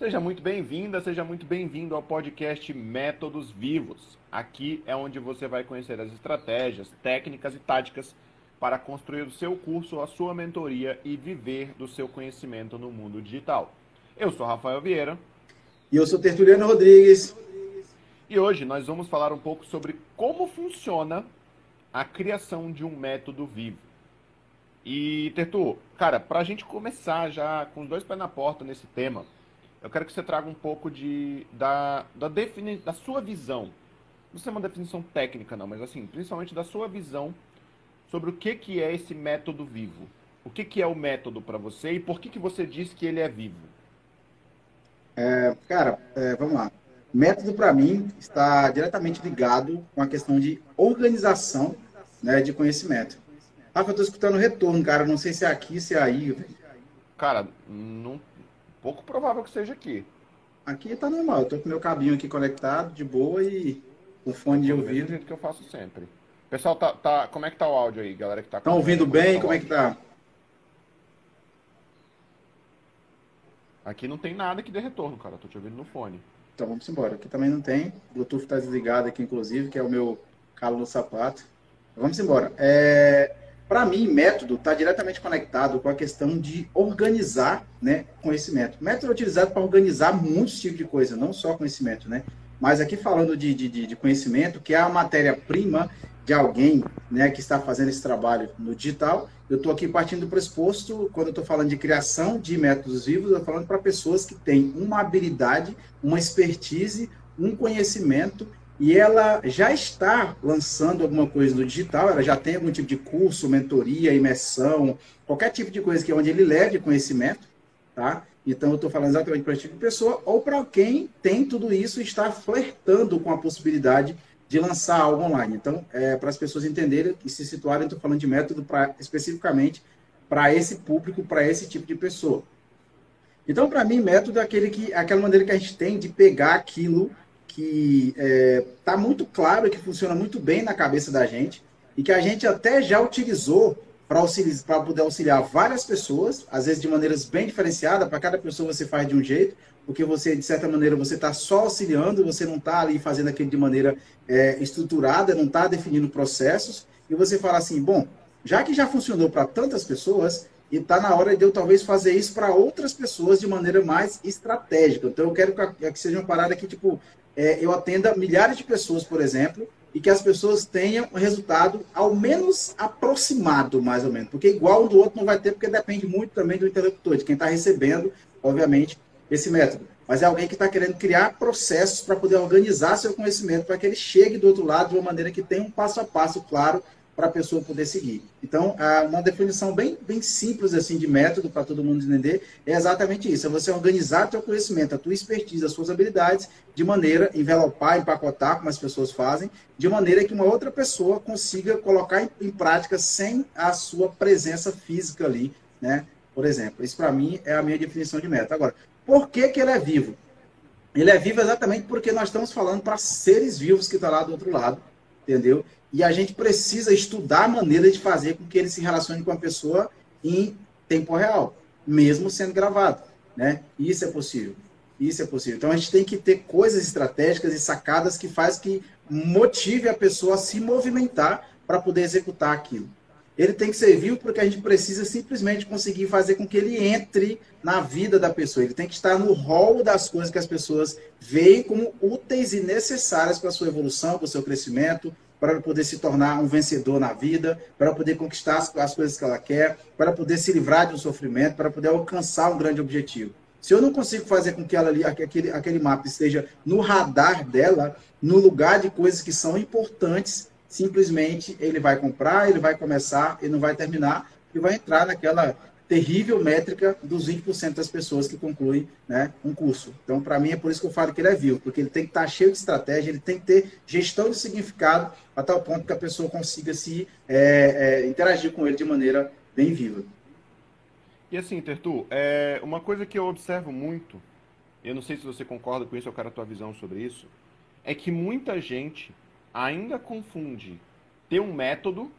Seja muito bem-vinda, seja muito bem-vindo ao podcast Métodos Vivos. Aqui é onde você vai conhecer as estratégias, técnicas e táticas para construir o seu curso, a sua mentoria e viver do seu conhecimento no mundo digital. Eu sou Rafael Vieira. E eu sou Tertuliano Rodrigues. E hoje nós vamos falar um pouco sobre como funciona a criação de um método vivo. E, Tertu, cara, para a gente começar já com os dois pés na porta nesse tema, eu quero que você traga um pouco de, da, da, defini, da sua visão. Não sei uma definição técnica, não, mas assim, principalmente da sua visão sobre o que, que é esse método vivo. O que, que é o método para você e por que, que você diz que ele é vivo? É, cara, é, vamos lá. Método, para mim, está diretamente ligado com a questão de organização né, de conhecimento. Rafa, eu estou escutando retorno, cara. Não sei se é aqui, se é aí. Cara, não Pouco provável que seja aqui. Aqui tá normal, eu tô com meu cabinho aqui conectado, de boa e com fone de ouvido. Do jeito que eu faço sempre. Pessoal, tá, tá, como é que tá o áudio aí, galera que tá Estão ouvindo bem? Como é que tá? Aqui não tem nada que dê retorno, cara. tô te ouvindo no fone. Então vamos embora. Aqui também não tem. O Bluetooth tá desligado aqui, inclusive, que é o meu calo no sapato. Vamos embora. É... Para mim, método está diretamente conectado com a questão de organizar né, conhecimento. Método é utilizado para organizar muitos tipos de coisa, não só conhecimento, né? Mas aqui falando de, de, de conhecimento, que é a matéria-prima de alguém né, que está fazendo esse trabalho no digital, eu estou aqui partindo do pressuposto, quando eu estou falando de criação de métodos vivos, eu estou falando para pessoas que têm uma habilidade, uma expertise, um conhecimento e ela já está lançando alguma coisa no digital, ela já tem algum tipo de curso, mentoria, imersão, qualquer tipo de coisa que é onde ele leve conhecimento, tá? Então eu estou falando exatamente para esse tipo de pessoa, ou para quem tem tudo isso e está flertando com a possibilidade de lançar algo online. Então, é, para as pessoas entenderem e se situarem, estou falando de método pra, especificamente para esse público, para esse tipo de pessoa. Então, para mim, método é aquele que, aquela maneira que a gente tem de pegar aquilo que está é, tá muito claro que funciona muito bem na cabeça da gente e que a gente até já utilizou para poder auxiliar várias pessoas, às vezes de maneiras bem diferenciadas, para cada pessoa você faz de um jeito, porque você, de certa maneira, você está só auxiliando, você não está ali fazendo aquilo de maneira é, estruturada, não está definindo processos, e você fala assim, bom, já que já funcionou para tantas pessoas, e está na hora de eu talvez fazer isso para outras pessoas de maneira mais estratégica. Então eu quero que, que seja uma parada que, tipo, é, eu atenda milhares de pessoas, por exemplo, e que as pessoas tenham um resultado ao menos aproximado, mais ou menos. Porque igual um do outro não vai ter, porque depende muito também do interlocutor, de quem está recebendo, obviamente, esse método. Mas é alguém que está querendo criar processos para poder organizar seu conhecimento, para que ele chegue do outro lado de uma maneira que tenha um passo a passo claro para a pessoa poder seguir. Então, uma definição bem, bem simples assim de método para todo mundo entender é exatamente isso: é você organizar teu conhecimento, a tua expertise, as suas habilidades, de maneira envelopar, empacotar, como as pessoas fazem, de maneira que uma outra pessoa consiga colocar em, em prática sem a sua presença física ali, né? Por exemplo, isso para mim é a minha definição de método. Agora, por que, que ele é vivo? Ele é vivo exatamente porque nós estamos falando para seres vivos que estão tá lá do outro lado, entendeu? E a gente precisa estudar a maneira de fazer com que ele se relacione com a pessoa em tempo real, mesmo sendo gravado. Né? Isso é possível. Isso é possível. Então a gente tem que ter coisas estratégicas e sacadas que faz que motive a pessoa a se movimentar para poder executar aquilo. Ele tem que ser vivo porque a gente precisa simplesmente conseguir fazer com que ele entre na vida da pessoa. Ele tem que estar no rol das coisas que as pessoas veem como úteis e necessárias para a sua evolução, para o seu crescimento, para poder se tornar um vencedor na vida, para poder conquistar as, as coisas que ela quer, para poder se livrar de um sofrimento, para poder alcançar um grande objetivo. Se eu não consigo fazer com que ela ali, aquele, aquele mapa esteja no radar dela, no lugar de coisas que são importantes, simplesmente ele vai comprar, ele vai começar, ele não vai terminar e vai entrar naquela terrível métrica dos 20% das pessoas que concluem né, um curso. Então, para mim, é por isso que eu falo que ele é vivo, porque ele tem que estar tá cheio de estratégia, ele tem que ter gestão de significado a tal ponto que a pessoa consiga se é, é, interagir com ele de maneira bem viva. E assim, Tertu, é, uma coisa que eu observo muito, eu não sei se você concorda com isso, eu quero a tua visão sobre isso, é que muita gente ainda confunde ter um método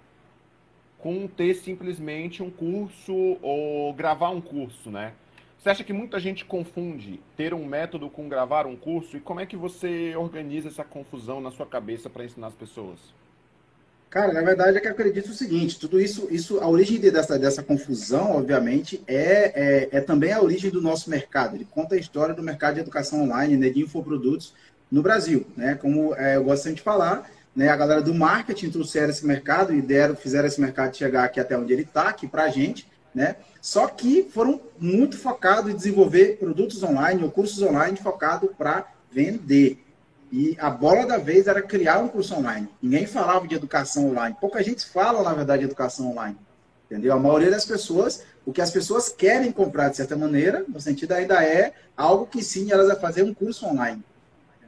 com ter simplesmente um curso ou gravar um curso, né? Você acha que muita gente confunde ter um método com gravar um curso? E como é que você organiza essa confusão na sua cabeça para ensinar as pessoas? Cara, na verdade é que eu acredito o seguinte, tudo isso, isso a origem dessa, dessa confusão, obviamente, é, é, é, também a origem do nosso mercado. Ele conta a história do mercado de educação online, né, de infoprodutos no Brasil. Né? Como é, eu gosto sempre de falar, né, a galera do marketing trouxeram esse mercado e deram, fizeram esse mercado chegar aqui até onde ele está, aqui para a gente, né? Só que foram muito focados em desenvolver produtos online ou cursos online focados para vender. E a bola da vez era criar um curso online. Ninguém falava de educação online. Pouca gente fala, na verdade, de educação online. Entendeu? A maioria das pessoas, o que as pessoas querem comprar de certa maneira, no sentido ainda é algo que ensine elas a fazer um curso online.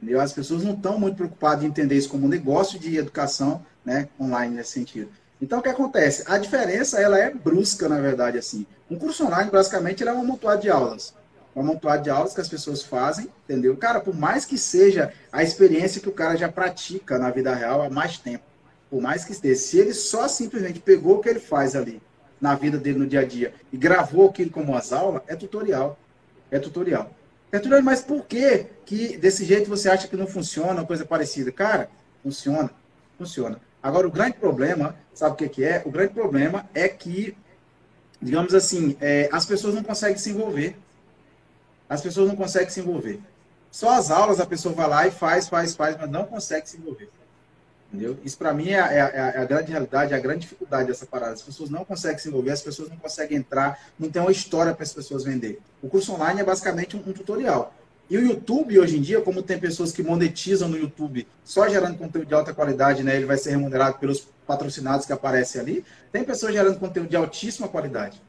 Entendeu? As pessoas não estão muito preocupadas em entender isso como negócio de educação né, online nesse sentido. Então, o que acontece? A diferença, ela é brusca, na verdade, assim. Um curso online, basicamente, ele é um amontoado de aulas um amontoado de aulas que as pessoas fazem, entendeu? Cara, por mais que seja a experiência que o cara já pratica na vida real há mais tempo, por mais que esteja, se ele só simplesmente pegou o que ele faz ali na vida dele no dia a dia e gravou aquilo como as aulas, é tutorial. É tutorial. Tutorial, mas por que que desse jeito você acha que não funciona, coisa parecida? Cara, funciona. Funciona. Agora, o grande problema, sabe o que, que é? O grande problema é que, digamos assim, é, as pessoas não conseguem se envolver as pessoas não conseguem se envolver. Só as aulas a pessoa vai lá e faz, faz, faz, mas não consegue se envolver. Entendeu? Isso para mim é, é, é, a grande realidade, é a grande dificuldade dessa parada. As pessoas não conseguem se envolver, as pessoas não conseguem entrar, não tem uma história para as pessoas vender. O curso online é basicamente um, um, tutorial. E o YouTube, hoje em dia, como tem pessoas que monetizam no YouTube só gerando conteúdo de alta qualidade, né, ele vai ser remunerado pelos patrocinados que aparecem ali, tem pessoas gerando conteúdo de altíssima qualidade.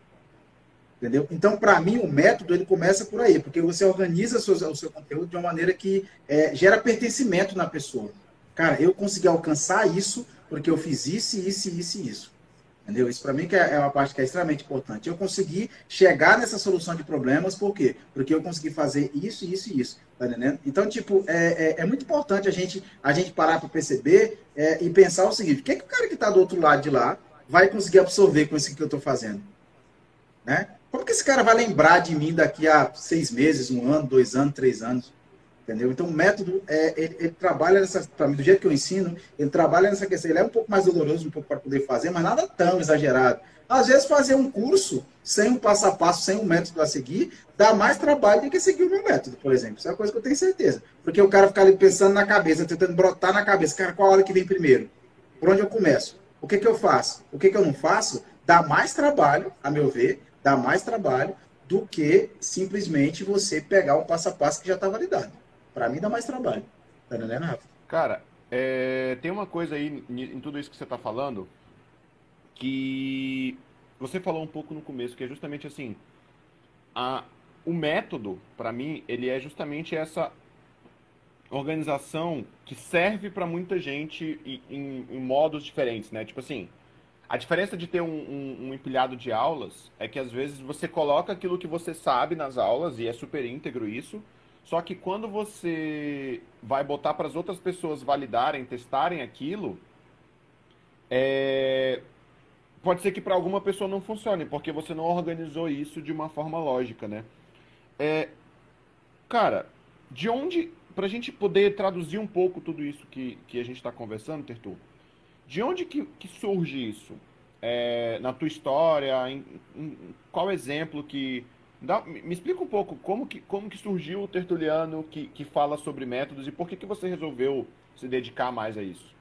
Entendeu? Então, para mim, o método ele começa por aí, porque você organiza o seu, o seu conteúdo de uma maneira que é, gera pertencimento na pessoa. Cara, eu consegui alcançar isso porque eu fiz isso, isso, isso e isso. Entendeu? Isso para mim que é, é uma parte que é extremamente importante. Eu consegui chegar nessa solução de problemas, por quê? Porque eu consegui fazer isso, isso e isso. Tá entendendo? Então, tipo, é, é, é muito importante a gente, a gente parar para perceber é, e pensar o seguinte: o que, é que o cara que está do outro lado de lá vai conseguir absorver com isso que eu estou fazendo? Né? Como que esse cara vai lembrar de mim daqui a seis meses, um ano, dois anos, três anos? Entendeu? Então, o método, é, ele, ele trabalha nessa, mim, do jeito que eu ensino, ele trabalha nessa questão. Ele é um pouco mais doloroso, um pouco para poder fazer, mas nada tão exagerado. Às vezes, fazer um curso sem um passo a passo, sem um método a seguir, dá mais trabalho do que seguir o meu método, por exemplo. Isso é uma coisa que eu tenho certeza. Porque o cara fica ali pensando na cabeça, tentando brotar na cabeça. Cara, qual a hora que vem primeiro? Por onde eu começo? O que, que eu faço? O que, que eu não faço? Dá mais trabalho, a meu ver, dá mais trabalho do que simplesmente você pegar um passo a passo que já está validado. Para mim dá mais trabalho. Tá entendendo, Rafa? Cara, é, tem uma coisa aí em tudo isso que você está falando que você falou um pouco no começo, que é justamente assim, a, o método, para mim, ele é justamente essa organização que serve para muita gente em, em, em modos diferentes, né? Tipo assim, a diferença de ter um, um, um, empilhado de aulas é que às vezes você coloca aquilo que você sabe nas aulas e é super íntegro isso. Só que quando você vai botar para as outras pessoas validarem, testarem aquilo, é... pode ser que para alguma pessoa não funcione, porque você não organizou isso de uma forma lógica, né? É... Cara, de onde, para a gente poder traduzir um pouco tudo isso que, que a gente está conversando, Tertu, de onde que, que surge isso? É, na tua história? Em, em, qual exemplo que. Dá, me explica um pouco como que, como que surgiu o Tertuliano que, que fala sobre métodos e por que, que você resolveu se dedicar mais a isso?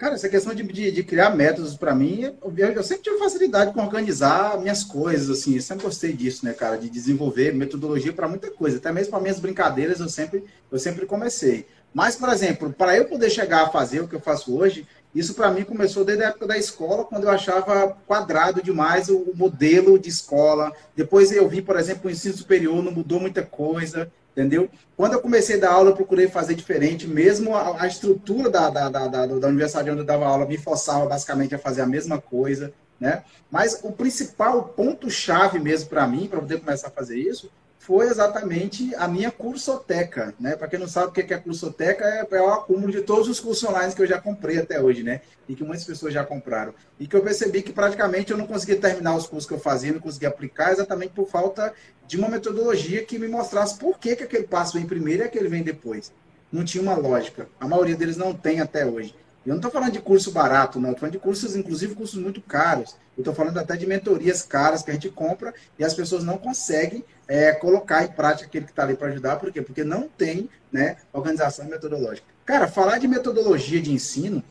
Cara, essa questão de, de, de criar métodos para mim, eu, eu, sempre tive facilidade com organizar minhas coisas, assim, eu sempre gostei disso, né, cara, de desenvolver metodologia para muita coisa, até mesmo para minhas brincadeiras eu sempre, eu sempre comecei. Mas, por exemplo, para eu poder chegar a fazer o que eu faço hoje, isso para mim começou desde a época da escola, quando eu achava quadrado demais o modelo de escola. Depois eu vi, por exemplo, o ensino superior não mudou muita coisa, entendeu? Quando eu comecei a dar aula, eu procurei fazer diferente, mesmo a, a estrutura da, da, da, da, da universidade onde eu dava aula me forçava basicamente a fazer a mesma coisa, né? Mas o principal ponto-chave mesmo para mim, para poder começar a fazer isso, foi exatamente a minha cursoteca, né? Para quem não sabe o que é cursoteca, é, é o acúmulo de todos os cursos online que eu já comprei até hoje, né? E que muitas pessoas já compraram. E que eu percebi que praticamente eu não conseguia terminar os cursos que eu fazia, não conseguia aplicar, exatamente por falta de uma metodologia que me mostrasse por que, que aquele passo vem primeiro e aquele vem depois. Não tinha uma lógica. A maioria deles não tem até hoje. Eu não estou falando de curso barato, não. Estou falando de cursos, inclusive cursos muito caros. Eu estou falando até de mentorias caras que a gente compra e as pessoas não conseguem é, colocar em prática aquele que está ali para ajudar. Por quê? Porque não tem né, organização metodológica. Cara, falar de metodologia de ensino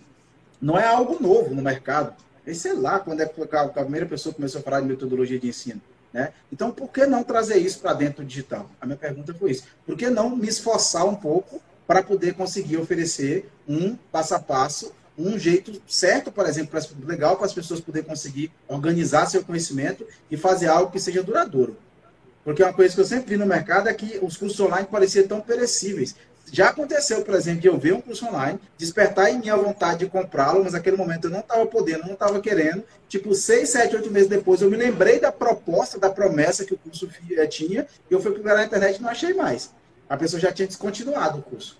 não é algo novo no mercado. E sei lá quando é que a primeira pessoa começou a falar de metodologia de ensino. Né? Então, por que não trazer isso para dentro do digital? A minha pergunta foi isso. Por que não me esforçar um pouco para poder conseguir oferecer um passo a passo, um jeito certo, por exemplo, legal para as pessoas poderem conseguir organizar seu conhecimento e fazer algo que seja duradouro. Porque uma coisa que eu sempre vi no mercado é que os cursos online pareciam tão perecíveis. Já aconteceu, por exemplo, de eu ver um curso online, despertar em minha vontade de comprá-lo, mas naquele momento eu não estava podendo, não estava querendo. Tipo, seis, sete, oito meses depois, eu me lembrei da proposta, da promessa que o curso eh, tinha, e eu fui procurar na internet e não achei mais a pessoa já tinha descontinuado o curso.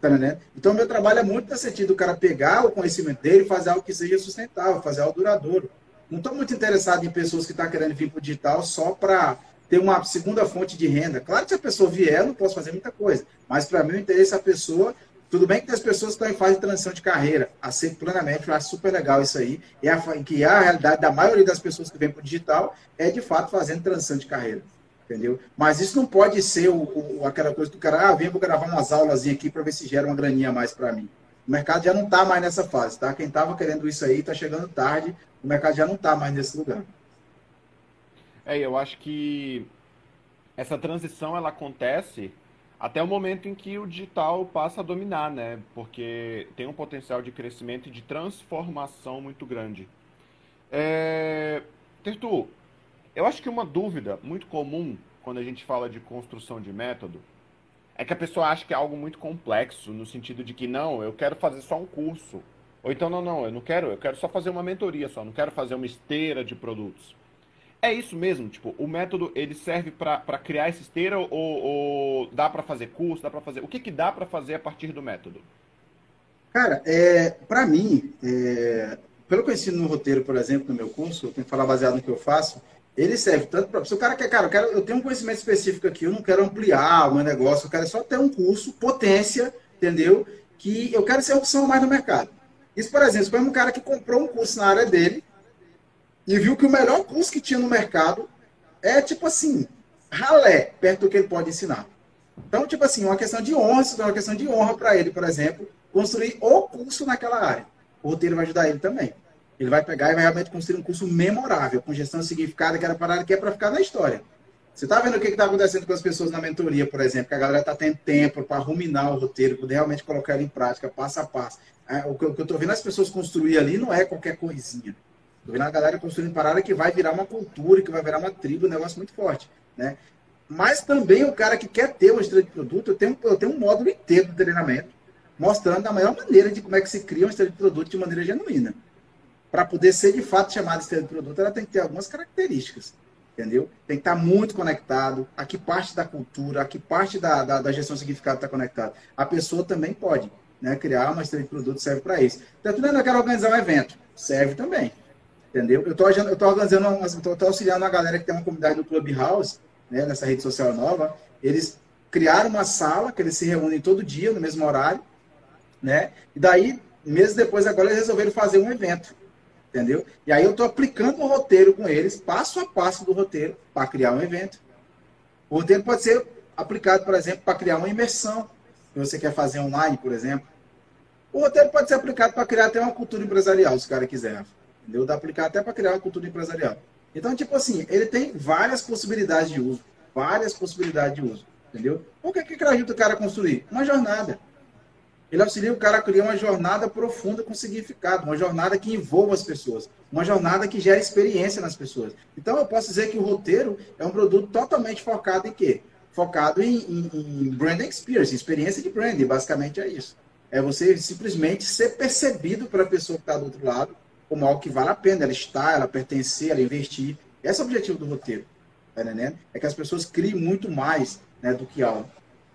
Tá? Então, meu trabalho é muito nesse sentido, o cara pegar o conhecimento dele e fazer algo que seja sustentável, fazer algo duradouro. Não estou muito interessado em pessoas que estão tá querendo vir para o digital só para ter uma segunda fonte de renda. Claro que se a pessoa vier, eu não posso fazer muita coisa. Mas para mim, o interesse é a pessoa. Tudo bem que tem as pessoas que estão em fase de transição de carreira. Aceito plenamente, eu acho super legal isso aí. E a, que a realidade da maioria das pessoas que vêm para o digital é, de fato, fazendo transição de carreira entendeu? Mas isso não pode ser o, o, aquela coisa do cara, ah, vem, vou gravar umas aulas aqui para ver se gera uma graninha a mais para mim. O mercado já não está mais nessa fase, tá? Quem estava querendo isso aí está chegando tarde, o mercado já não está mais nesse lugar. É, eu acho que essa transição ela acontece até o momento em que o digital passa a dominar, né? Porque tem um potencial de crescimento e de transformação muito grande. É... Tertu, eu acho que uma dúvida muito comum quando a gente fala de construção de método é que a pessoa acha que é algo muito complexo, no sentido de que não, eu quero fazer só um curso. Ou então, não, não, eu não quero, eu quero só fazer uma mentoria só, não quero fazer uma esteira de produtos. É isso mesmo, tipo, o método ele serve para criar essa esteira ou, ou dá para fazer curso, dá para fazer. O que, que dá para fazer a partir do método? Cara, é, para mim, é, pelo que eu ensino no roteiro, por exemplo, no meu curso, eu tenho que falar baseado no que eu faço, ele serve tanto para. Se o cara quer, cara, eu, quero, eu tenho um conhecimento específico aqui, eu não quero ampliar o meu negócio, eu quero só ter um curso, potência, entendeu? Que eu quero ser opção mais no mercado. Isso, por exemplo, foi um cara que comprou um curso na área dele e viu que o melhor curso que tinha no mercado é tipo assim, ralé, perto do que ele pode ensinar. Então, tipo assim, uma questão de honra, é uma questão de honra para ele, por exemplo, construir o curso naquela área. O roteiro vai ajudar ele também. Ele vai pegar e vai realmente construir um curso memorável, com gestão significada, que era parada que é para ficar na história. Você está vendo o que está acontecendo com as pessoas na mentoria, por exemplo, que a galera está tendo tempo para ruminar o roteiro, poder realmente colocar ele em prática, passo a passo. É, o que eu estou vendo as pessoas construir ali não é qualquer coisinha. Estou vendo a galera construindo parada que vai virar uma cultura, que vai virar uma tribo, um negócio muito forte. Né? Mas também o cara que quer ter uma estrela de produto, eu tenho, eu tenho um módulo inteiro de treinamento, mostrando a melhor maneira de como é que se cria uma estrela de produto de maneira genuína para poder ser de fato chamada estrela de produto, ela tem que ter algumas características, entendeu? Tem que estar muito conectado, a que parte da cultura, a que parte da, da, da gestão significada está conectado. A pessoa também pode né, criar uma estrela de produto, serve para isso. Então, tudo eu quero organizar um evento, serve também, entendeu? Eu estou organizando, estou auxiliando uma galera que tem uma comunidade no Clubhouse, né, nessa rede social nova, eles criaram uma sala que eles se reúnem todo dia, no mesmo horário, né? E daí, meses depois, agora eles resolveram fazer um evento entendeu? E aí eu estou aplicando o roteiro com eles, passo a passo do roteiro, para criar um evento. O roteiro pode ser aplicado, por exemplo, para criar uma imersão, que você quer fazer online, por exemplo. O roteiro pode ser aplicado para criar até uma cultura empresarial, se o cara quiser. Entendeu? Dá aplicar até para criar uma cultura empresarial. Então, tipo assim, ele tem várias possibilidades de uso. Várias possibilidades de uso. Entendeu? O que, que ajuda o cara a construir? Uma jornada. Ele auxilia o cara a criar uma jornada profunda com significado, uma jornada que envolva as pessoas, uma jornada que gera experiência nas pessoas. Então eu posso dizer que o roteiro é um produto totalmente focado em quê? Focado em, em, em brand experience, experiência de branding, basicamente é isso. É você simplesmente ser percebido pela pessoa que está do outro lado como algo que vale a pena ela estar, ela pertencer, ela investir. Esse é o objetivo do roteiro. tá? É que as pessoas criem muito mais né, do que aula.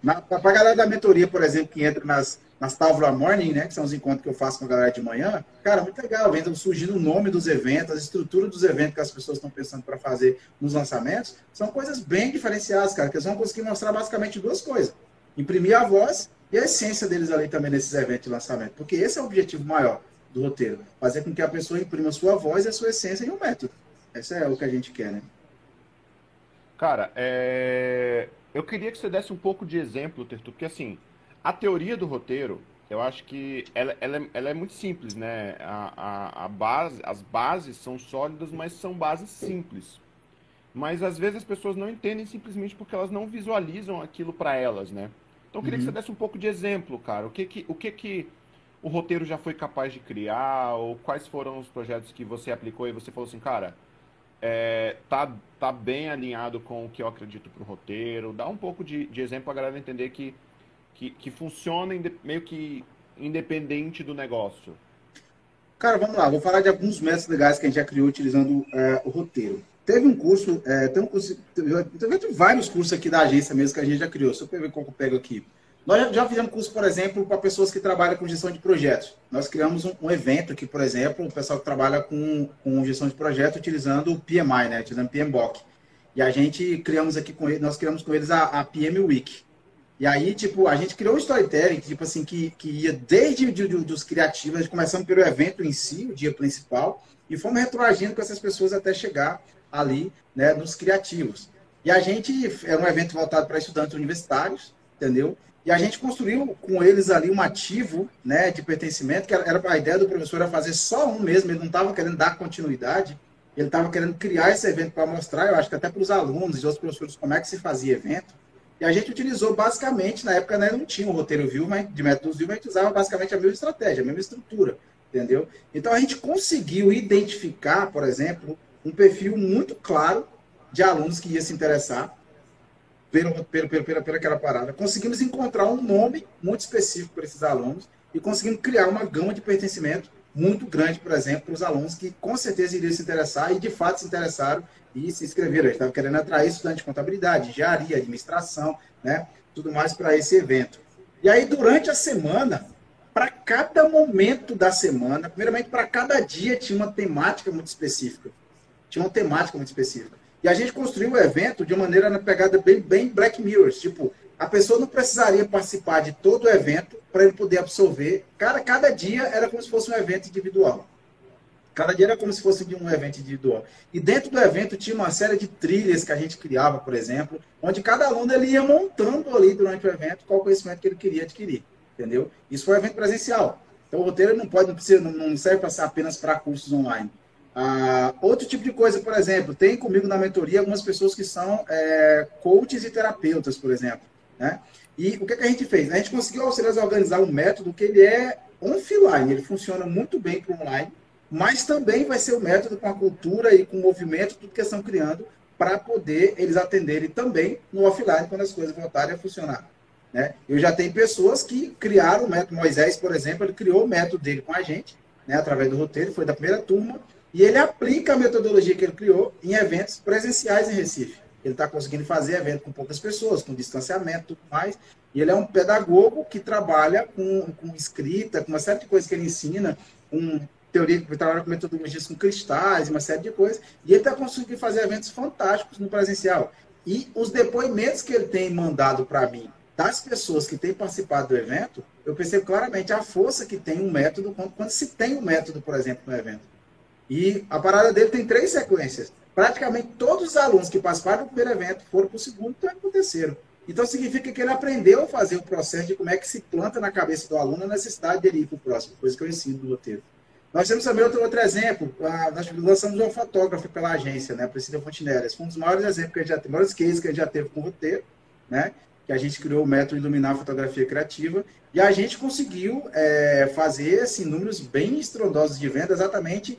Para a galera da mentoria, por exemplo, que entra nas, nas Távola Morning, né, que são os encontros que eu faço com a galera de manhã, cara, muito legal, vendo surgindo o nome dos eventos, a estrutura dos eventos que as pessoas estão pensando para fazer nos lançamentos, são coisas bem diferenciadas, cara, que eles vão conseguir mostrar basicamente duas coisas. Imprimir a voz e a essência deles ali também nesses eventos de lançamento, porque esse é o objetivo maior do roteiro, fazer com que a pessoa imprima a sua voz e a sua essência em um método. Esse é o que a gente quer, né? Cara, é... eu queria que você desse um pouco de exemplo, Tertu, porque assim, a teoria do roteiro, eu acho que ela, ela, é, ela é muito simples, né? A, a, a, base, as bases são sólidas, mas são bases simples. Mas às vezes as pessoas não entendem simplesmente porque elas não visualizam aquilo para elas, né? Então eu queria uhum. que você desse um pouco de exemplo, cara. O que que, o que que o roteiro já foi capaz de criar? Ou quais foram os projetos que você aplicou e você falou assim, cara, é, tá, tá bem alinhado com o que eu acredito pro roteiro? Dá um pouco de, de exemplo para a galera entender que, que, que funciona meio que independente do negócio. Cara, vamos lá. Vou falar de alguns métodos legais que a gente já criou utilizando é, o roteiro. Teve um curso, é, tem um curso, teve vários cursos aqui da agência mesmo que a gente já criou. Só para ver que eu pego aqui. Nós já fizemos curso, por exemplo, para pessoas que trabalham com gestão de projetos. Nós criamos um, um evento aqui, por exemplo, o pessoal que trabalha com, com gestão de projetos utilizando o PMI, né? Utilizando PMBOK. E a gente criamos aqui com eles, nós criamos com eles a, a PM Week. E aí, tipo, a gente criou um storytelling, tipo assim, que, que ia desde de, de, dos criativos, começando pelo evento em si, o dia principal, e fomos retroagindo com essas pessoas até chegar ali, né, nos criativos. E a gente, era um evento voltado para estudantes universitários, entendeu? E a gente construiu com eles ali um ativo né, de pertencimento, que era a ideia do professor era fazer só um mesmo, ele não estava querendo dar continuidade, ele estava querendo criar esse evento para mostrar, eu acho que até para os alunos e outros professores, como é que se fazia evento. E a gente utilizou basicamente, na época né, não tinha um roteiro vivo, mas de métodos vivos, a gente usava basicamente a mesma estratégia, a mesma estrutura, entendeu? Então a gente conseguiu identificar, por exemplo, um perfil muito claro de alunos que ia se interessar pelo, pela, pela aquela parada. Conseguimos encontrar um nome muito específico para esses alunos e conseguimos criar uma gama de pertencimento muito grande, por exemplo, para os alunos que com certeza iriam se interessar e de fato se interessaram e se inscreveram. A gente estava querendo atrair estudantes de contabilidade, engenharia, administração, né? tudo mais para esse evento. E aí, durante a semana, para cada momento da semana, primeiramente para cada dia tinha uma temática muito específica. Tinha uma temática muito específica. E a gente construiu o evento de maneira na pegada bem, bem Black Mirrors. Tipo, a pessoa não precisaria participar de todo o evento para ele poder absorver. Cada, cada dia era como se fosse um evento individual. Cada dia era como se fosse de um evento individual. E dentro do evento tinha uma série de trilhas que a gente criava, por exemplo, onde cada aluno ele ia montando ali durante o evento qual conhecimento que ele queria adquirir. Entendeu? Isso foi um evento presencial. Então o roteiro não pode, não, precisa, não serve para ser apenas para cursos online. Ah, outro tipo de coisa, por exemplo, tem comigo na mentoria algumas pessoas que são é, coaches e terapeutas, por exemplo. Né? E o que, que a gente fez? A gente conseguiu auxiliar a organizar um método que ele é offline, ele funciona muito bem para online, mas também vai ser o um método com a cultura e com o movimento, tudo que estão criando, para poder eles atenderem também no offline quando as coisas voltarem a funcionar. Né? Eu já tenho pessoas que criaram o método, Moisés, por exemplo, ele criou o método dele com a gente, né, através do roteiro, foi da primeira turma, e ele aplica a metodologia que ele criou em eventos presenciais em Recife. Ele está conseguindo fazer evento com poucas pessoas, com distanciamento tudo mais. E ele é um pedagogo que trabalha com, com escrita, com uma série de coisas que ele ensina, com teoria, que trabalha com metodologias com cristais, uma série de coisas. E ele está conseguindo fazer eventos fantásticos no presencial. E os depoimentos que ele tem mandado para mim das pessoas que têm participado do evento, eu percebo claramente a força que tem um método quando, quando se tem um método, por exemplo, no evento. E a parada dele tem três sequências. Praticamente todos os alunos que participaram do primeiro evento foram para o segundo e terceiro. Então significa que ele aprendeu a fazer o processo de como é que se planta na cabeça do aluno a necessidade dele ir para o próximo, coisa que eu ensino do roteiro. Nós temos também outro, outro exemplo. nós lançamos um fotógrafo pela agência, né? Priscila Fontinelli. Esse foi um dos maiores exemplos que a gente já teve, maiores cases que a gente já teve com o roteiro, né? Que a gente criou o método Iluminar a Fotografia Criativa. E a gente conseguiu é, fazer assim, números bem estrondosos de venda exatamente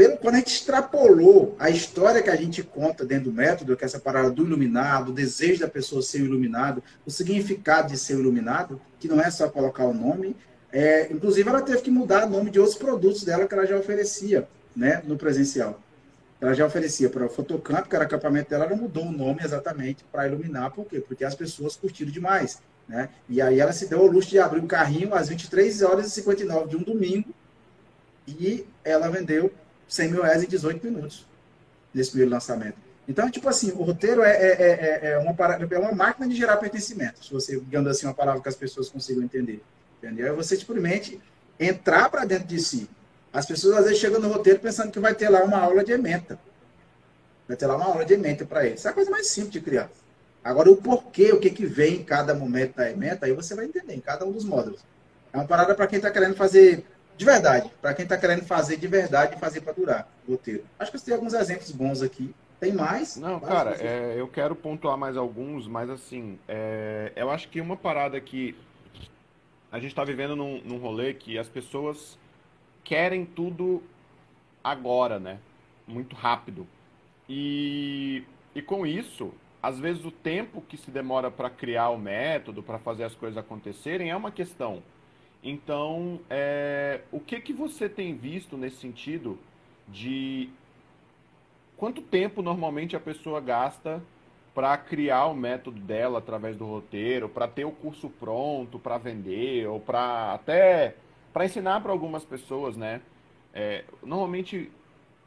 pelo, quando a gente extrapolou a história que a gente conta dentro do método, que é essa parada do iluminado, o desejo da pessoa ser iluminado, o significado de ser iluminado, que não é só colocar o nome. É, inclusive, ela teve que mudar o nome de outros produtos dela que ela já oferecia né, no presencial. ela já oferecia para o Fotocamp, que era acampamento dela, ela mudou o nome exatamente para iluminar, por quê? Porque as pessoas curtiram demais. Né? E aí ela se deu ao luxo de abrir o carrinho às 23 horas e 59 de um domingo e ela vendeu 100 mil reais em 18 minutos nesse primeiro lançamento. Então, tipo assim, o roteiro é, é, é, é uma, é uma máquina de gerar pertencimento, se você, digamos assim, uma palavra que as pessoas consigam entender. Entendeu? É você simplesmente entrar para dentro de si. As pessoas às vezes chegam no roteiro pensando que vai ter lá uma aula de ementa. Vai ter lá uma aula de ementa para eles. É a coisa mais simples de criar. Agora, o porquê, o que, que vem em cada momento da ementa, aí você vai entender em cada um dos módulos. É uma parada para quem está querendo fazer de verdade. Para quem está querendo fazer de verdade fazer para durar o roteiro. Acho que você tem alguns exemplos bons aqui tem mais? Não, cara, é, eu quero pontuar mais alguns, mas assim, é, eu acho que uma parada que a gente está vivendo num, num rolê que as pessoas querem tudo agora, né? Muito rápido. E, e com isso, às vezes o tempo que se demora para criar o método, para fazer as coisas acontecerem, é uma questão. Então, é, o que, que você tem visto nesse sentido de quanto tempo normalmente a pessoa gasta para criar o método dela através do roteiro, para ter o curso pronto para vender ou para até para ensinar para algumas pessoas, né? É, normalmente,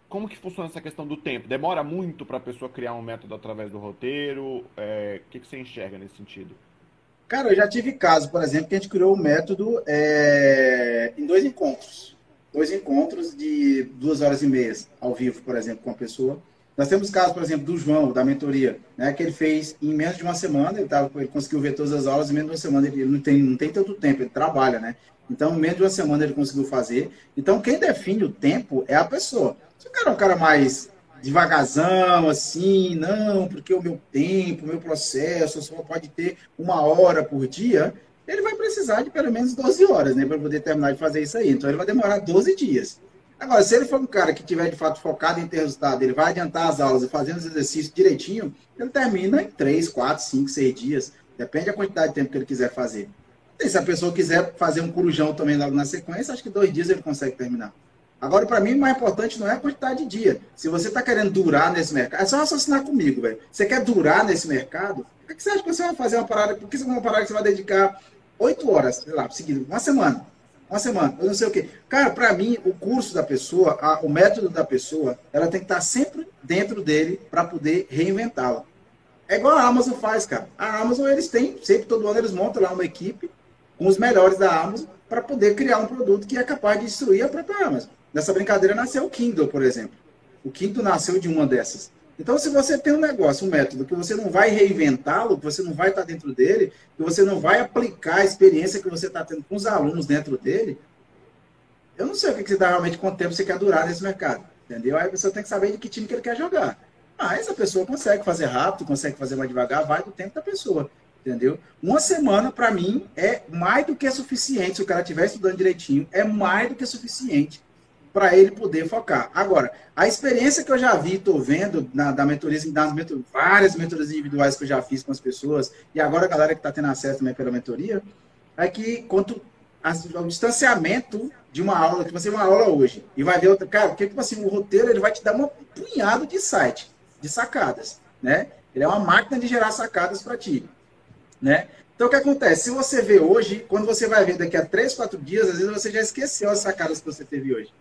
como que funciona essa questão do tempo? Demora muito para a pessoa criar um método através do roteiro? É, o que, que você enxerga nesse sentido? Cara, eu já tive caso, por exemplo, que a gente criou o um método é, em dois encontros dois encontros de duas horas e meia ao vivo, por exemplo, com a pessoa. Nós temos casos, por exemplo, do João, da mentoria, né, que ele fez em menos de uma semana, ele, tava, ele conseguiu ver todas as aulas, em menos de uma semana ele, não, tem, não tem tanto tempo, ele trabalha, né? Então, em menos de uma semana ele conseguiu fazer. Então, quem define o tempo é a pessoa. Se o cara é um cara mais devagarzão, assim, não, porque o meu tempo, o meu processo só pode ter uma hora por dia, ele vai precisar de pelo menos 12 horas, né, para poder terminar de fazer isso aí. Então ele vai demorar 12 dias. Agora, se ele for um cara que tiver de fato focado em ter resultado, ele vai adiantar as aulas e fazendo os exercícios direitinho, ele termina em 3, 4, 5, 6 dias. Depende da quantidade de tempo que ele quiser fazer. E se a pessoa quiser fazer um corujão também logo na sequência, acho que dois dias ele consegue terminar. Agora, para mim, o mais importante não é a quantidade de dia. Se você está querendo durar nesse mercado, é só raciocinar comigo, velho. Você quer durar nesse mercado? O que você acha que você vai fazer uma parada? Por que você vai uma parada que você vai dedicar oito horas, sei lá, seguido, uma semana. Uma semana, eu não sei o quê. Cara, para mim, o curso da pessoa, a, o método da pessoa, ela tem que estar sempre dentro dele para poder reinventá-la. É igual a Amazon faz, cara. A Amazon, eles têm, sempre todo ano eles montam lá uma equipe com os melhores da Amazon para poder criar um produto que é capaz de destruir a própria Amazon. Nessa brincadeira nasceu o Kindle, por exemplo. O Kindle nasceu de uma dessas. Então, se você tem um negócio, um método que você não vai reinventá-lo, que você não vai estar dentro dele, que você não vai aplicar a experiência que você está tendo com os alunos dentro dele, eu não sei o que você dá realmente quanto tempo você quer durar nesse mercado. Entendeu? Aí a pessoa tem que saber de que time que ele quer jogar. Mas a pessoa consegue fazer rápido, consegue fazer mais devagar, vai do tempo da pessoa. Entendeu? Uma semana, para mim, é mais do que suficiente. Se o cara estiver estudando direitinho, é mais do que suficiente para ele poder focar. Agora, a experiência que eu já vi, estou vendo na, da mentoria, das mentor, várias mentorias individuais que eu já fiz com as pessoas, e agora a galera que está tendo acesso também pela mentoria, é que quanto o distanciamento de uma aula, que você uma aula hoje, e vai ver outra, cara, porque tipo assim, o roteiro ele vai te dar um punhado de site, de sacadas, né? Ele é uma máquina de gerar sacadas para ti, né? Então, o que acontece? Se você vê hoje, quando você vai ver daqui a três, quatro dias, às vezes você já esqueceu as sacadas que você teve hoje.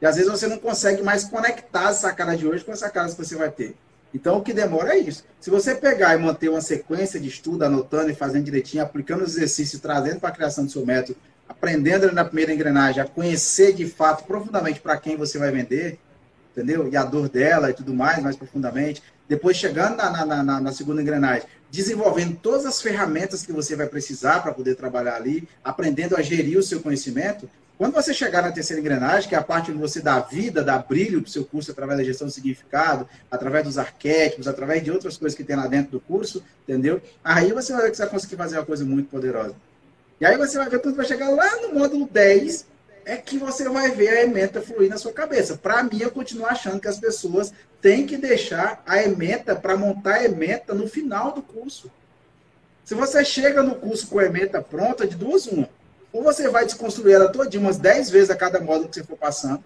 E às vezes você não consegue mais conectar essa cara de hoje com essa cara que você vai ter. Então, o que demora é isso. Se você pegar e manter uma sequência de estudo, anotando e fazendo direitinho, aplicando os exercícios, trazendo para a criação do seu método, aprendendo na primeira engrenagem, a conhecer de fato profundamente para quem você vai vender, entendeu? E a dor dela e tudo mais, mais profundamente. Depois, chegando na, na, na, na segunda engrenagem, desenvolvendo todas as ferramentas que você vai precisar para poder trabalhar ali, aprendendo a gerir o seu conhecimento, quando você chegar na terceira engrenagem, que é a parte onde você dá vida, dá brilho para o seu curso através da gestão do significado, através dos arquétipos, através de outras coisas que tem lá dentro do curso, entendeu? Aí você vai você vai conseguir fazer uma coisa muito poderosa. E aí você vai ver quando vai chegar lá no módulo 10, é que você vai ver a ementa fluir na sua cabeça. Para mim, eu continuo achando que as pessoas têm que deixar a ementa para montar a ementa no final do curso. Se você chega no curso com a ementa pronta, de duas uma ou você vai desconstruir ela todinha umas 10 vezes a cada módulo que você for passando,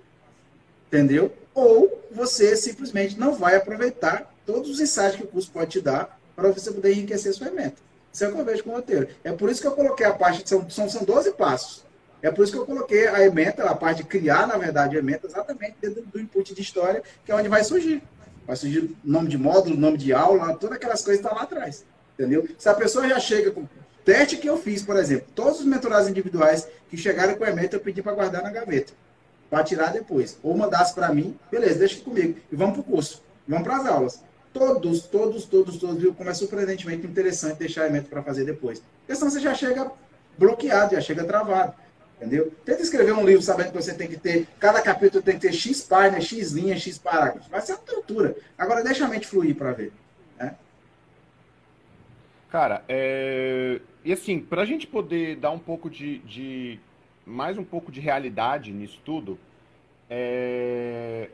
entendeu? Ou você simplesmente não vai aproveitar todos os insights que o curso pode te dar para você poder enriquecer sua meta. Isso é o que eu vejo com o roteiro. É por isso que eu coloquei a parte, são, são, são 12 passos. É por isso que eu coloquei a ementa, a parte de criar, na verdade, a ementa, exatamente dentro do input de história, que é onde vai surgir. Vai surgir nome de módulo, nome de aula, todas aquelas coisas estão lá atrás. Entendeu? Se a pessoa já chega com teste que eu fiz, por exemplo, todos os mentorados individuais que chegaram com a ementa, eu pedi para guardar na gaveta, para tirar depois. Ou mandasse para mim, beleza, deixa comigo. E vamos para o curso, vamos para as aulas. Todos, todos, todos, todos, viu? Como é surpreendentemente interessante deixar a ementa para fazer depois. Porque senão você já chega bloqueado, já chega travado. Entendeu? Tenta escrever um livro sabendo que você tem que ter, cada capítulo tem que ter X páginas, X linhas, X parágrafos. Vai ser uma tortura. Agora deixa a mente fluir para ver. Né? Cara, é... e assim, para a gente poder dar um pouco de, de, mais um pouco de realidade nisso tudo, é...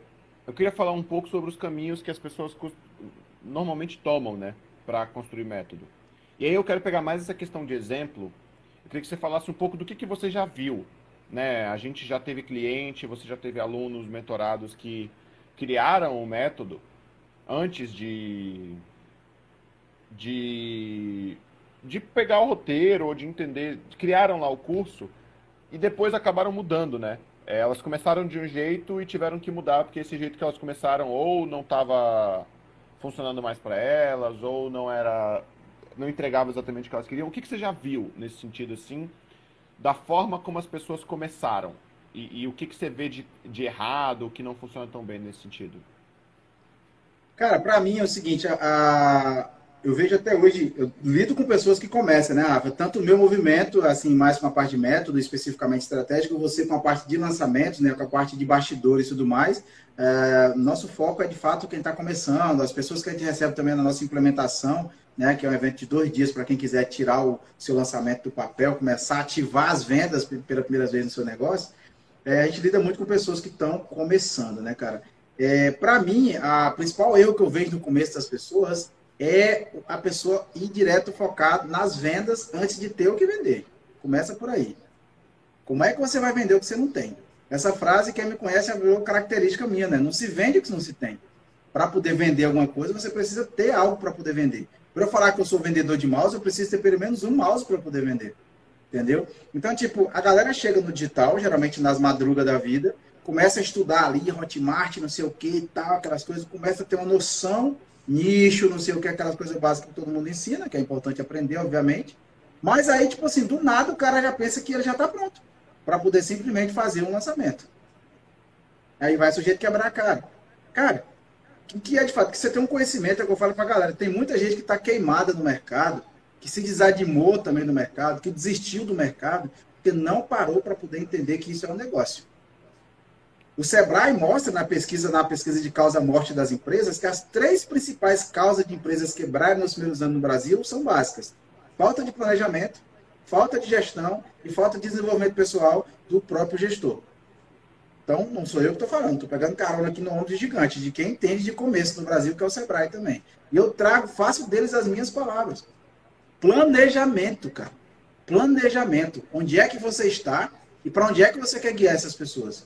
eu queria falar um pouco sobre os caminhos que as pessoas normalmente tomam, né, para construir método. E aí eu quero pegar mais essa questão de exemplo eu queria que você falasse um pouco do que, que você já viu. Né? A gente já teve cliente, você já teve alunos mentorados que criaram o método antes de, de, de pegar o roteiro ou de entender, criaram lá o curso e depois acabaram mudando, né? É, elas começaram de um jeito e tiveram que mudar porque esse jeito que elas começaram ou não estava funcionando mais para elas ou não era não entregava exatamente o que elas queriam. O que, que você já viu nesse sentido, assim, da forma como as pessoas começaram? E, e o que, que você vê de, de errado, o que não funciona tão bem nesse sentido? Cara, para mim é o seguinte, a, eu vejo até hoje, eu lido com pessoas que começam, né, Rafa? Tanto o meu movimento, assim, mais com a parte de método, especificamente estratégico, você com a parte de lançamentos, né, com a parte de bastidores e tudo mais. É, nosso foco é, de fato, quem está começando, as pessoas que a gente recebe também na nossa implementação, né, que é um evento de dois dias para quem quiser tirar o seu lançamento do papel, começar a ativar as vendas pela primeira vez no seu negócio, é, a gente lida muito com pessoas que estão começando, né, cara? É, para mim, a principal erro que eu vejo no começo das pessoas é a pessoa ir direto focado nas vendas antes de ter o que vender. Começa por aí. Como é que você vai vender o que você não tem? Essa frase, quem me conhece, é uma característica minha, né? Não se vende o que não se tem. Para poder vender alguma coisa, você precisa ter algo para poder vender. Para eu falar que eu sou vendedor de mouse, eu preciso ter pelo menos um mouse para poder vender. Entendeu? Então, tipo, a galera chega no digital, geralmente nas madrugas da vida, começa a estudar ali, Hotmart, não sei o que e tal, aquelas coisas, começa a ter uma noção, nicho, não sei o que, aquelas coisas básicas que todo mundo ensina, que é importante aprender, obviamente. Mas aí, tipo assim, do nada o cara já pensa que ele já está pronto para poder simplesmente fazer um lançamento. Aí vai o sujeito quebrar a cara. Cara, o que é de fato? Que você tem um conhecimento, é o que eu falo para a galera. Tem muita gente que está queimada no mercado, que se desanimou também no mercado, que desistiu do mercado, porque não parou para poder entender que isso é um negócio. O Sebrae mostra na pesquisa, na pesquisa de causa-morte das empresas, que as três principais causas de empresas quebrarem nos primeiros anos no Brasil são básicas: falta de planejamento, falta de gestão e falta de desenvolvimento pessoal do próprio gestor. Então, não sou eu que estou falando, estou pegando carona aqui no ombro gigante, de quem entende de começo no Brasil, que é o Sebrae também. E eu trago, faço deles as minhas palavras. Planejamento, cara. Planejamento. Onde é que você está e para onde é que você quer guiar essas pessoas?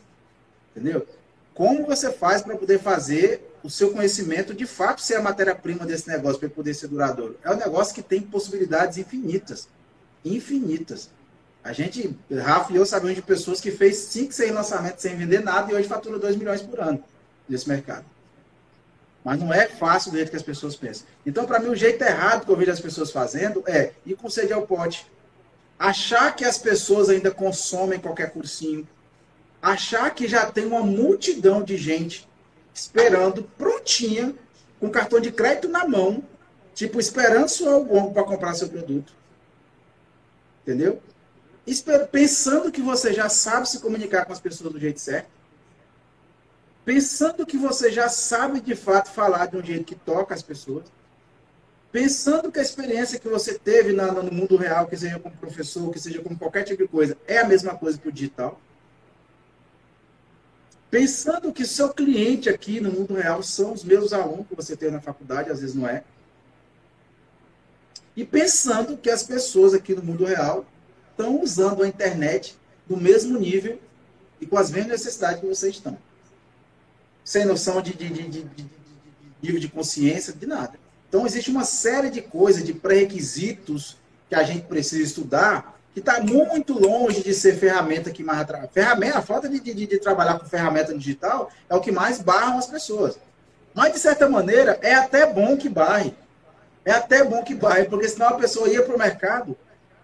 Entendeu? Como você faz para poder fazer o seu conhecimento de fato ser a matéria-prima desse negócio para poder ser duradouro? É um negócio que tem possibilidades infinitas. Infinitas. A gente, Rafa e eu sabemos de pessoas que fez 5, 6 lançamentos sem vender nada e hoje fatura 2 milhões por ano nesse mercado. Mas não é fácil do jeito que as pessoas pensam. Então, para mim, o jeito errado que eu vejo as pessoas fazendo é ir com sede ao pote. Achar que as pessoas ainda consomem qualquer cursinho. Achar que já tem uma multidão de gente esperando, prontinha, com cartão de crédito na mão, tipo, esperando só o gongo para comprar seu produto. Entendeu? pensando que você já sabe se comunicar com as pessoas do jeito certo, pensando que você já sabe de fato falar de um jeito que toca as pessoas, pensando que a experiência que você teve no mundo real, que seja como professor, que seja como qualquer tipo de coisa, é a mesma coisa que o digital. Pensando que seu cliente aqui no mundo real são os mesmos alunos que você tem na faculdade, às vezes não é. E pensando que as pessoas aqui no mundo real estão usando a internet no mesmo nível e com as mesmas necessidades que vocês estão. sem noção de, de, de, de nível de consciência, de nada. Então, existe uma série de coisas, de pré-requisitos que a gente precisa estudar, que está muito longe de ser ferramenta que mais ferramenta A falta de, de, de, trabalhar com ferramenta digital é o que mais barra as pessoas. Mas, de certa maneira, é até bom que barre. É até bom que barre, porque senão a pessoa ia para o mercado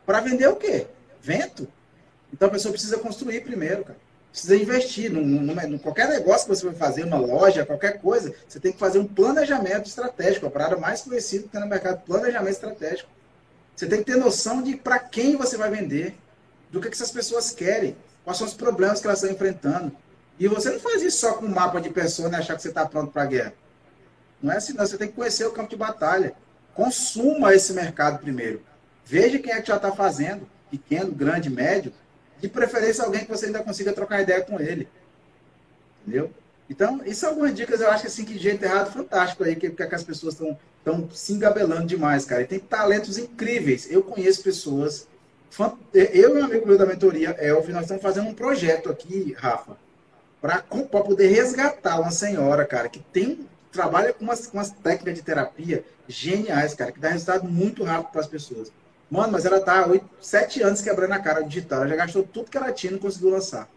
para vender o quê? Vento. Então a pessoa precisa construir primeiro, cara. Precisa investir. Num, num, qualquer negócio que você vai fazer, uma loja, qualquer coisa, você tem que fazer um planejamento estratégico. A parada mais conhecida que tem no mercado, planejamento estratégico. Você tem que ter noção de para quem você vai vender, do que, que essas pessoas querem, quais são os problemas que elas estão enfrentando. E você não faz isso só com um mapa de pessoa e achar que você está pronto para a guerra. Não é assim, não. Você tem que conhecer o campo de batalha. Consuma esse mercado primeiro. Veja quem é que já está fazendo, pequeno, grande, médio. De preferência, alguém que você ainda consiga trocar ideia com ele. Entendeu? Então, isso são algumas dicas, eu acho que assim, que jeito errado, fantástico aí, que, que as pessoas estão estão se engabelando demais, cara. E tem talentos incríveis. Eu conheço pessoas. Eu e um amigo meu da mentoria, Elf, nós estamos fazendo um projeto aqui, Rafa, para poder resgatar uma senhora, cara, que tem trabalha com umas, com umas técnicas de terapia geniais, cara, que dá resultado muito rápido para as pessoas. Mano, mas ela tá oito, sete anos quebrando a cara digital. Ela já gastou tudo que ela tinha e não conseguiu lançar.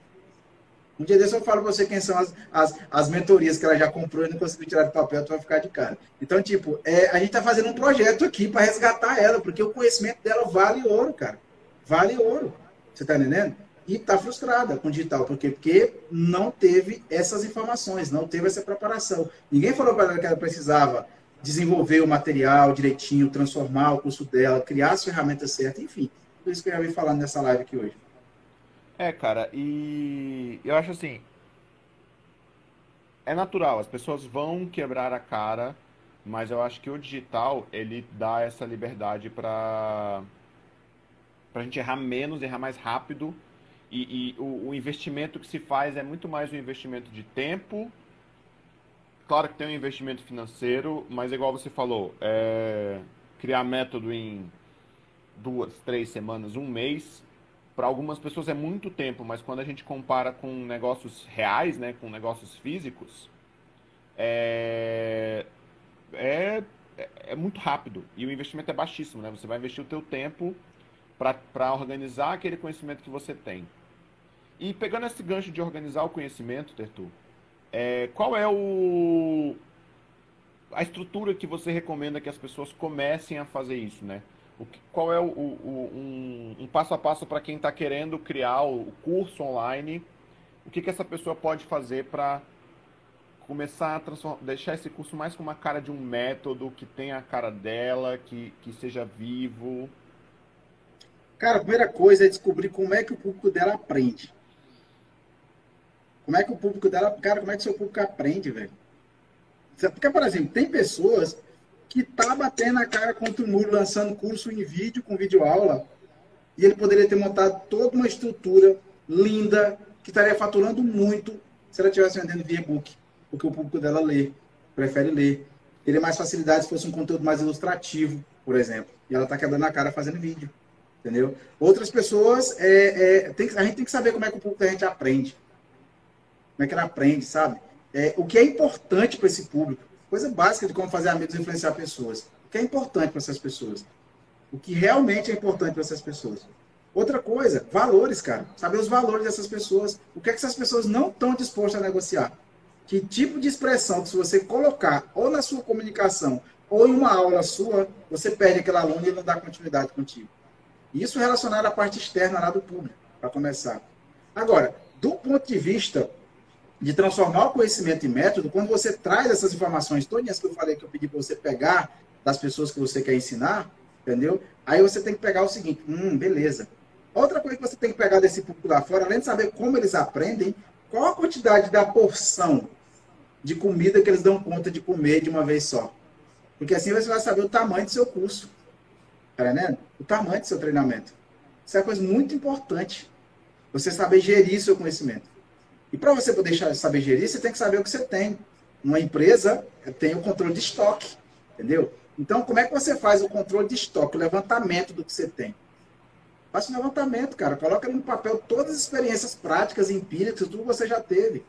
Um dia desse eu falo pra você quem são as, as, as mentorias que ela já comprou e não conseguiu tirar do papel, tu vai ficar de cara. Então, tipo, é, a gente tá fazendo um projeto aqui para resgatar ela, porque o conhecimento dela vale ouro, cara. Vale ouro. Você tá entendendo? E tá frustrada com o digital. Por quê? Porque não teve essas informações, não teve essa preparação. Ninguém falou para ela que ela precisava desenvolver o material direitinho, transformar o curso dela, criar as ferramentas certas, enfim. Por isso que eu já vim falando nessa live aqui hoje. É, cara, e eu acho assim. É natural, as pessoas vão quebrar a cara, mas eu acho que o digital, ele dá essa liberdade para a gente errar menos, errar mais rápido. E, e o, o, investimento que se faz é muito mais um investimento de tempo. Claro que tem um investimento financeiro, mas igual você falou, é, criar método em duas, três semanas, um mês, para algumas pessoas é muito tempo, mas quando a gente compara com negócios reais, né, com negócios físicos, é, é, é muito rápido e o investimento é baixíssimo, né? Você vai investir o teu tempo para organizar aquele conhecimento que você tem. E pegando esse gancho de organizar o conhecimento, Tertu, é, qual é o a estrutura que você recomenda que as pessoas comecem a fazer isso, né? O que, qual é o, o um, um, passo a passo para quem está querendo criar o, curso online? O que, que essa pessoa pode fazer para começar a deixar esse curso mais com uma cara de um método que tenha a cara dela, que, que seja vivo? Cara, a primeira coisa é descobrir como é que o público dela aprende. Como é que o público dela. Cara, como é que seu público aprende, velho? Porque, por exemplo, tem pessoas que tá batendo a cara contra o muro, lançando curso em vídeo, com vídeo aula, e ele poderia ter montado toda uma estrutura linda, que estaria faturando muito se ela estivesse vendendo via e-book, porque o público dela lê, prefere ler. Teria mais facilidade se fosse um conteúdo mais ilustrativo, por exemplo. E ela está quebrando a cara fazendo vídeo. Entendeu? Outras pessoas, é, é, tem, a gente tem que saber como é que o público da gente aprende. Como é que ela aprende, sabe? É, o que é importante para esse público. Coisa básica de como fazer amigos influenciar pessoas. O que é importante para essas pessoas. O que realmente é importante para essas pessoas. Outra coisa, valores, cara. Saber os valores dessas pessoas. O que é que essas pessoas não estão dispostas a negociar. Que tipo de expressão que se você colocar ou na sua comunicação ou em uma aula sua, você perde aquele aluno e não dá continuidade contigo. Isso relacionado à parte externa lá do público, para começar. Agora, do ponto de vista de transformar o conhecimento em método, quando você traz essas informações todas que eu falei que eu pedi para você pegar das pessoas que você quer ensinar, entendeu? Aí você tem que pegar o seguinte, hum, beleza. Outra coisa que você tem que pegar desse público lá fora, além de saber como eles aprendem, qual a quantidade da porção de comida que eles dão conta de comer de uma vez só. Porque assim você vai saber o tamanho do seu curso. Tá entendendo? O tamanho do seu treinamento. Isso é uma coisa muito importante. Você saber gerir seu conhecimento. E para você poder saber gerir, você tem que saber o que você tem. Uma empresa tem o controle de estoque, entendeu? Então, como é que você faz o controle de estoque, o levantamento do que você tem? Faça um levantamento, cara. Coloca no papel todas as experiências práticas, empíricas, tudo que você já teve.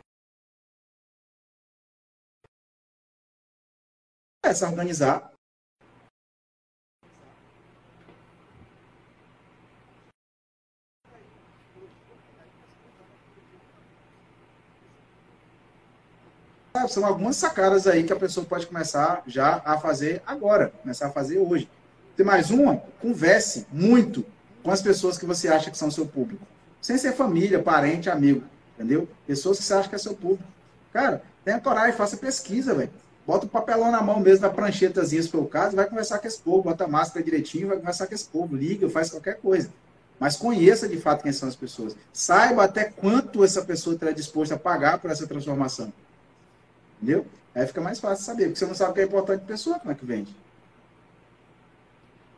Começa a organizar São algumas sacadas aí que a pessoa pode começar já a fazer agora, começar a fazer hoje. Tem mais uma? Converse muito com as pessoas que você acha que são seu público. Sem ser família, parente, amigo. Entendeu? Pessoas que você acha que é seu público. Cara, tenha coragem, faça pesquisa, velho. Bota o papelão na mão mesmo, da pranchetazinha, se for o caso, vai conversar com esse povo, bota a máscara direitinho, vai conversar com esse povo, liga, faz qualquer coisa. Mas conheça de fato quem são as pessoas. Saiba até quanto essa pessoa está disposta a pagar por essa transformação. Entendeu? Aí fica mais fácil saber, porque você não sabe o que é importante para pessoa, como é que vende.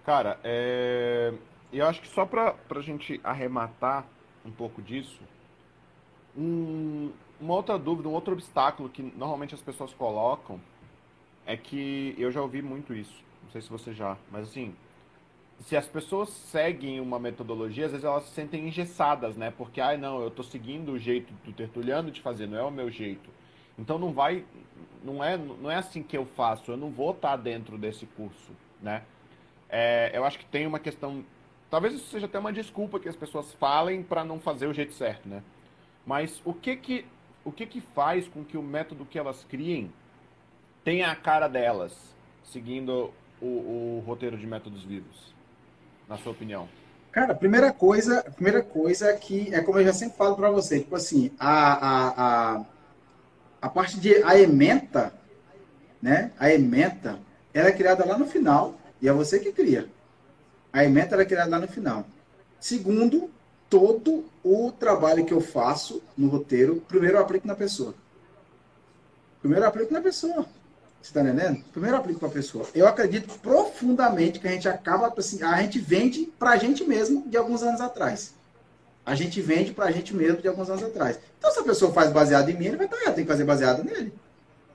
Cara, é... eu acho que só para a gente arrematar um pouco disso, um, uma outra dúvida, um outro obstáculo que normalmente as pessoas colocam é que eu já ouvi muito isso. Não sei se você já, mas assim, se as pessoas seguem uma metodologia, às vezes elas se sentem engessadas, né? Porque, ai, ah, não, eu tô seguindo o jeito do tertuliano de fazer, não é o meu jeito. Então não vai, não é, não é assim que eu faço, eu não vou estar dentro desse curso, né? É, eu acho que tem uma questão, talvez isso seja até uma desculpa que as pessoas falem para não fazer o jeito certo, né? Mas o que que, o que que faz com que o método que elas criem tenha a cara delas, seguindo o, o roteiro de métodos vivos, na sua opinião? Cara, a primeira coisa, primeira coisa é que é como eu já sempre falo para você, tipo assim, a, a, a, a parte de a ementa, né? A ementa, ela é criada lá no final e é você que cria. A ementa é criada lá no final. Segundo, todo o trabalho que eu faço no roteiro, primeiro eu aplico na pessoa. Primeiro eu aplico na pessoa. Você está entendendo? Primeiro eu aplico para a pessoa. Eu acredito profundamente que a gente acaba, assim, a gente vende para a gente mesmo de alguns anos atrás. A gente vende para a gente mesmo de alguns anos atrás. Então, se a pessoa faz baseado em mim, ele vai estar, tem que fazer baseado nele.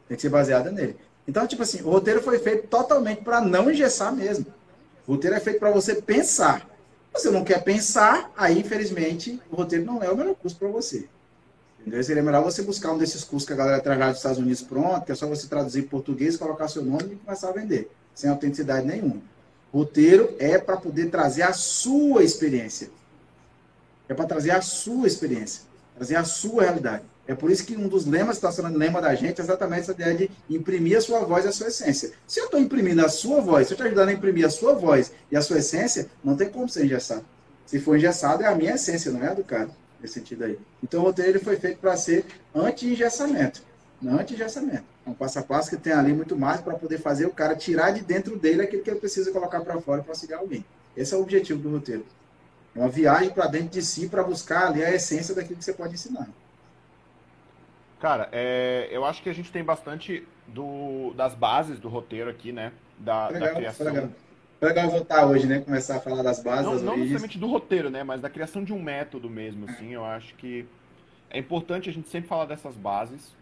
Tem que ser baseada nele. Então, tipo assim, o roteiro foi feito totalmente para não engessar mesmo. O roteiro é feito para você pensar você não quer pensar, aí, infelizmente, o roteiro não é o melhor curso para você. Entendeu? Seria melhor você buscar um desses cursos que a galera traz lá dos Estados Unidos pronto, que é só você traduzir em português, colocar seu nome e começar a vender, sem autenticidade nenhuma. Roteiro é para poder trazer a sua experiência. É para trazer a sua experiência, trazer a sua realidade. É por isso que um dos lemas está sendo lema da gente é exatamente essa ideia de imprimir a sua voz e a sua essência. Se eu estou imprimindo a sua voz, se eu estou ajudando a imprimir a sua voz e a sua essência, não tem como ser engessado. Se for engessado, é a minha essência, não é a do cara, nesse sentido aí. Então o roteiro ele foi feito para ser anti-engessamento. Não anti-engessamento. É um passo a passo que tem ali muito mais para poder fazer o cara tirar de dentro dele aquilo que ele precisa colocar para fora para auxiliar alguém. Esse é o objetivo do roteiro. É uma viagem para dentro de si para buscar ali a essência daquilo que você pode ensinar. Cara, é, eu acho que a gente tem bastante do, das bases do roteiro aqui, né? Da, legal, da criação. Legal. Legal voltar hoje, né? Começar a falar das bases. Não, das não necessariamente do roteiro, né? Mas da criação de um método mesmo, assim. Eu acho que é importante a gente sempre falar dessas bases.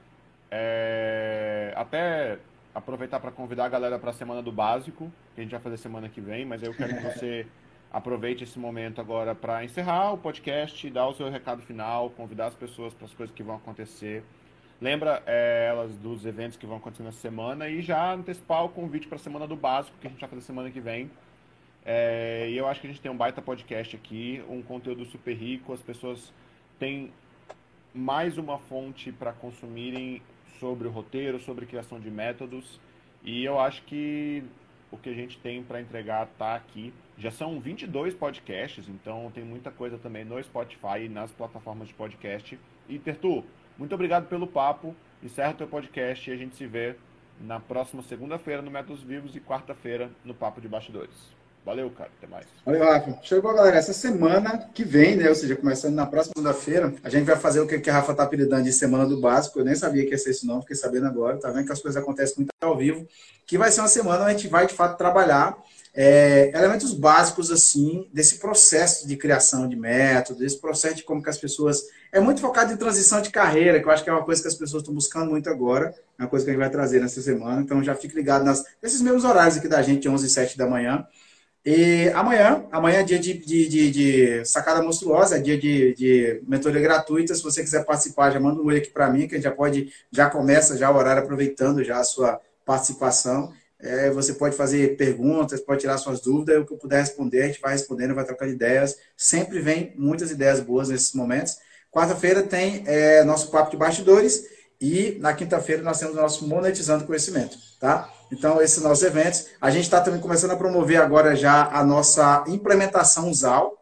É... Até aproveitar para convidar a galera para a Semana do Básico, que a gente vai fazer semana que vem, mas eu quero que você aproveite esse momento agora para encerrar o podcast, dar o seu recado final, convidar as pessoas para as coisas que vão acontecer. Lembra é, elas dos eventos que vão acontecer na semana e já antecipar o convite para a semana do básico que a gente vai fazer semana que vem. É, e eu acho que a gente tem um baita podcast aqui, um conteúdo super rico, as pessoas têm mais uma fonte para consumirem sobre o roteiro, sobre criação de métodos. E eu acho que o que a gente tem para entregar está aqui. Já são 22 podcasts, então tem muita coisa também no Spotify e nas plataformas de podcast. E Tertu, muito obrigado pelo papo. Encerra o teu podcast e a gente se vê na próxima segunda-feira no Métodos Vivos e quarta-feira no Papo de Bastidores. Valeu, cara. Até mais. Valeu, Rafa. Chegou, galera. Essa semana que vem, né? Ou seja, começando na próxima segunda-feira, a gente vai fazer o que a Rafa tá apelidando de Semana do Básico. Eu nem sabia que ia ser esse nome, fiquei sabendo agora. Tá vendo que as coisas acontecem muito ao vivo. Que vai ser uma semana onde a gente vai, de fato, trabalhar é, elementos básicos, assim, desse processo de criação de método, desse processo de como que as pessoas é muito focado em transição de carreira, que eu acho que é uma coisa que as pessoas estão buscando muito agora. É uma coisa que a gente vai trazer nessa semana. Então já fique ligado nas, nesses mesmos horários aqui da gente, 11 e 7 da manhã. E amanhã, amanhã é dia de, de, de, de sacada monstruosa, é dia de, de mentoria gratuita. Se você quiser participar, já manda um oi aqui para mim, que a gente já pode, já começa já o horário aproveitando já a sua participação. É, você pode fazer perguntas, pode tirar suas dúvidas, o que eu puder responder, a gente vai respondendo, vai trocando ideias. Sempre vem muitas ideias boas nesses momentos. Quarta-feira tem é, nosso papo de bastidores e na quinta-feira nós temos o nosso Monetizando Conhecimento, tá? Então, esses nossos eventos. A gente está também começando a promover agora já a nossa implementação ZAL,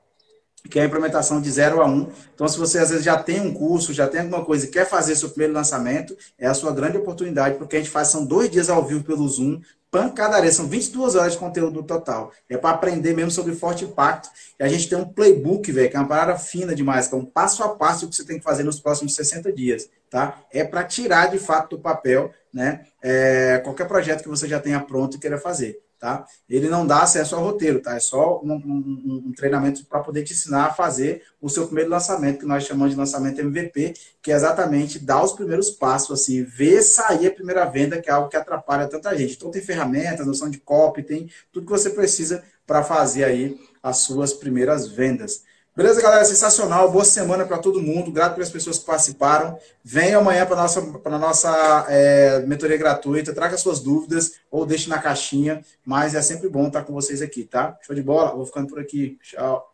que é a implementação de 0 a 1. Um. Então, se você às vezes já tem um curso, já tem alguma coisa e quer fazer seu primeiro lançamento, é a sua grande oportunidade, porque a gente faz, são dois dias ao vivo pelo Zoom, pancadaria, são 22 horas de conteúdo total. É para aprender mesmo sobre forte impacto. E a gente tem um playbook, velho, que é uma parada fina demais, que é um passo a passo que você tem que fazer nos próximos 60 dias, tá? É para tirar de fato do papel, né? É, qualquer projeto que você já tenha pronto e queira fazer tá? Ele não dá acesso ao roteiro, tá? É só um, um, um treinamento para poder te ensinar a fazer o seu primeiro lançamento, que nós chamamos de lançamento MVP, que é exatamente dar os primeiros passos, assim, ver sair a primeira venda, que é algo que atrapalha tanta gente. Então tem ferramentas, noção de copy, tem tudo que você precisa para fazer aí as suas primeiras vendas. Beleza, galera? Sensacional. Boa semana para todo mundo. Grato pelas pessoas que participaram. Venha amanhã para a nossa, pra nossa é, mentoria gratuita. Traga suas dúvidas ou deixe na caixinha. Mas é sempre bom estar com vocês aqui, tá? Show de bola. Vou ficando por aqui. Tchau.